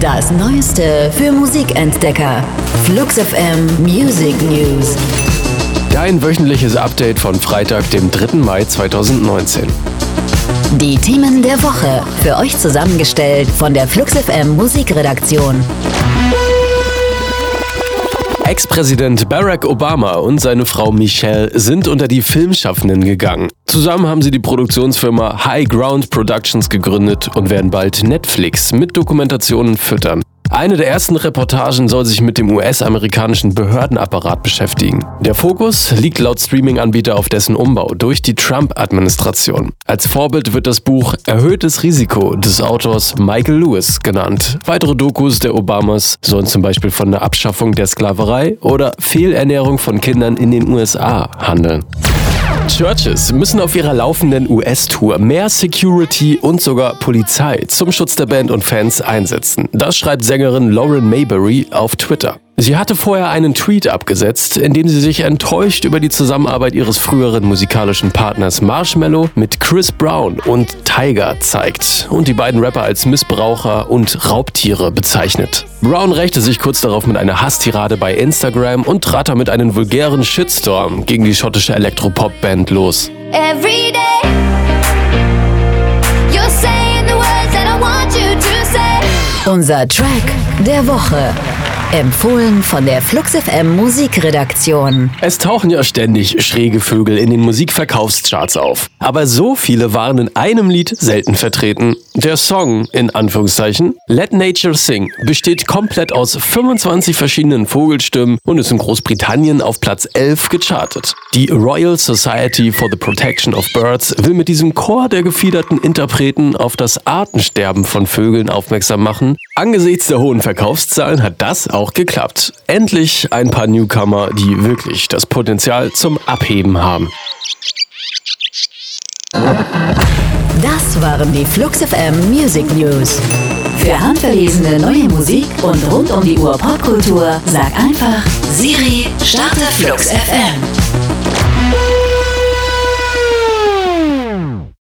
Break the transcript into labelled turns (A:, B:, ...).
A: Das Neueste für Musikentdecker. Flux FM Music News.
B: Dein wöchentliches Update von Freitag, dem 3. Mai 2019.
A: Die Themen der Woche. Für euch zusammengestellt von der Flux FM Musikredaktion.
B: Ex-Präsident Barack Obama und seine Frau Michelle sind unter die Filmschaffenden gegangen. Zusammen haben sie die Produktionsfirma High Ground Productions gegründet und werden bald Netflix mit Dokumentationen füttern. Eine der ersten Reportagen soll sich mit dem US-amerikanischen Behördenapparat beschäftigen. Der Fokus liegt laut Streaming-Anbieter auf dessen Umbau durch die Trump-Administration. Als Vorbild wird das Buch Erhöhtes Risiko des Autors Michael Lewis genannt. Weitere Dokus der Obamas sollen zum Beispiel von der Abschaffung der Sklaverei oder Fehlernährung von Kindern in den USA handeln. Churches müssen auf ihrer laufenden US-Tour mehr Security und sogar Polizei zum Schutz der Band und Fans einsetzen. Das schreibt Sängerin Lauren Mayberry auf Twitter. Sie hatte vorher einen Tweet abgesetzt, in dem sie sich enttäuscht über die Zusammenarbeit ihres früheren musikalischen Partners Marshmallow mit Chris Brown und Tiger zeigt und die beiden Rapper als Missbraucher und Raubtiere bezeichnet. Brown rächte sich kurz darauf mit einer Hasstirade bei Instagram und trat damit einen vulgären Shitstorm gegen die schottische Elektropop-Band los.
A: Unser Track der Woche. Empfohlen von der Flux FM Musikredaktion.
B: Es tauchen ja ständig schräge Vögel in den Musikverkaufscharts auf. Aber so viele waren in einem Lied selten vertreten. Der Song, in Anführungszeichen, Let Nature Sing, besteht komplett aus 25 verschiedenen Vogelstimmen und ist in Großbritannien auf Platz 11 gechartet. Die Royal Society for the Protection of Birds will mit diesem Chor der gefiederten Interpreten auf das Artensterben von Vögeln aufmerksam machen. Angesichts der hohen Verkaufszahlen hat das auch auch geklappt. Endlich ein paar Newcomer, die wirklich das Potenzial zum Abheben haben.
A: Das waren die Flux FM Music News. Für handverlesene neue Musik und rund um die Uhr Popkultur sag einfach Siri, starte Flux FM.